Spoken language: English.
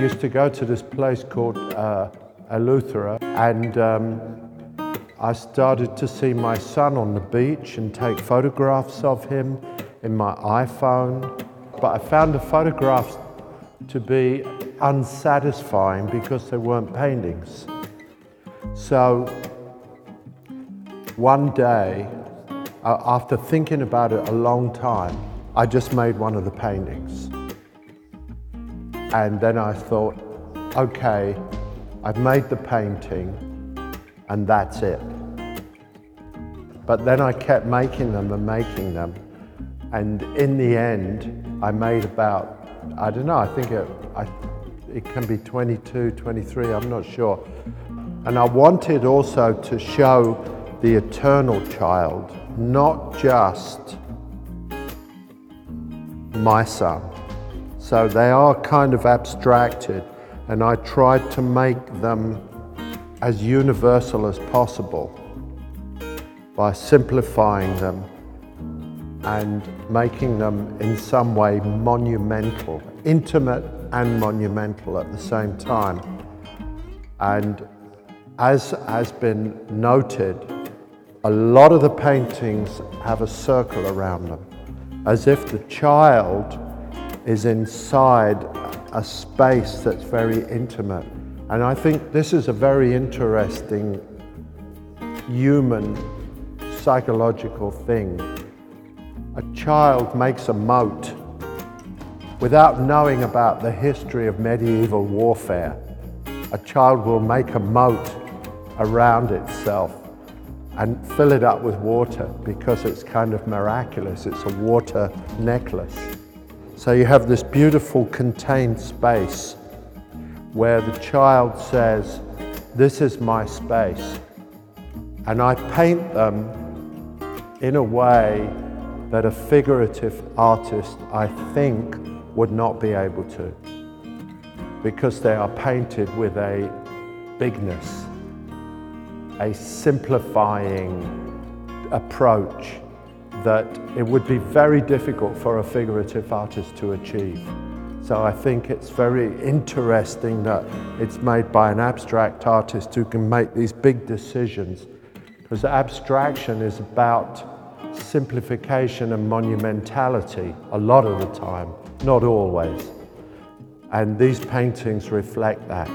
used to go to this place called uh, Eleuthera, and um, I started to see my son on the beach and take photographs of him in my iPhone. But I found the photographs to be unsatisfying because they weren't paintings. So one day, after thinking about it a long time, I just made one of the paintings. And then I thought, okay, I've made the painting and that's it. But then I kept making them and making them. And in the end, I made about, I don't know, I think it, I, it can be 22, 23, I'm not sure. And I wanted also to show the eternal child, not just my son. So they are kind of abstracted, and I tried to make them as universal as possible by simplifying them and making them in some way monumental, intimate and monumental at the same time. And as has been noted, a lot of the paintings have a circle around them, as if the child is inside a space that's very intimate. And I think this is a very interesting human psychological thing. A child makes a moat without knowing about the history of medieval warfare. A child will make a moat around itself and fill it up with water because it's kind of miraculous. It's a water necklace. So you have this beautiful contained space where the child says, This is my space. And I paint them in a way that a figurative artist, I think, would not be able to because they are painted with a bigness, a simplifying approach that it would be very difficult for a figurative artist to achieve. So I think it's very interesting that it's made by an abstract artist who can make these big decisions because abstraction is about simplification and monumentality a lot of the time, not always. And these paintings reflect that.